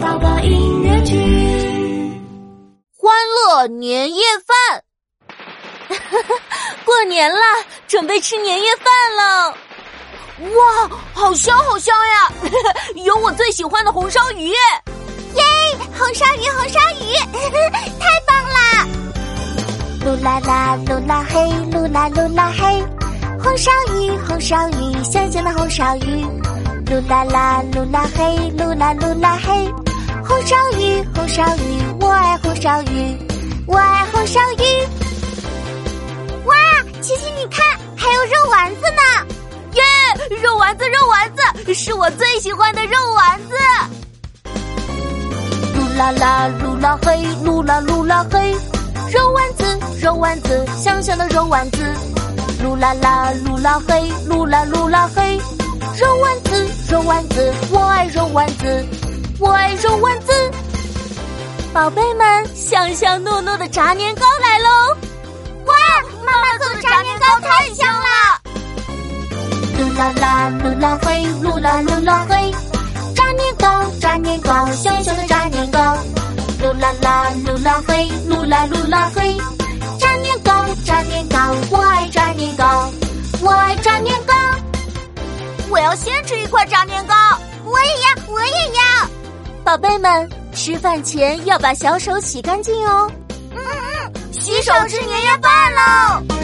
宝宝音乐剧，欢乐年夜饭。过年了，准备吃年夜饭了。哇，好香好香呀！有我最喜欢的红烧鱼。耶，红烧鱼，红烧鱼，太棒啦！噜啦啦，噜啦嘿，噜啦噜啦嘿，红烧鱼，红烧鱼，香香的红烧鱼。噜啦啦，噜啦嘿，噜啦噜啦嘿，红烧鱼，红烧鱼，我爱红烧鱼，我爱红烧鱼。哇，琪琪，你看，还有肉丸子呢！耶，肉丸子，肉丸子，是我最喜欢的肉丸子。噜啦啦，噜啦嘿，噜啦噜啦嘿，肉丸子，肉丸子，香香的肉丸子。噜啦啦，噜啦嘿，噜啦噜啦嘿。肉丸子，肉丸子，我爱肉丸子，我爱肉丸子。宝贝们，香香糯糯的炸年糕来喽！哇，妈妈做的炸年糕太香了！噜啦啦，噜啦嘿，噜啦噜啦嘿，炸年糕，炸年糕，香香的炸年糕。噜啦啦，噜啦嘿，噜啦噜啦嘿，炸年糕，炸年糕，我爱炸年糕，我爱炸年糕。我要先吃一块炸年糕。宝贝们，吃饭前要把小手洗干净哦。嗯嗯，洗手吃年夜饭喽。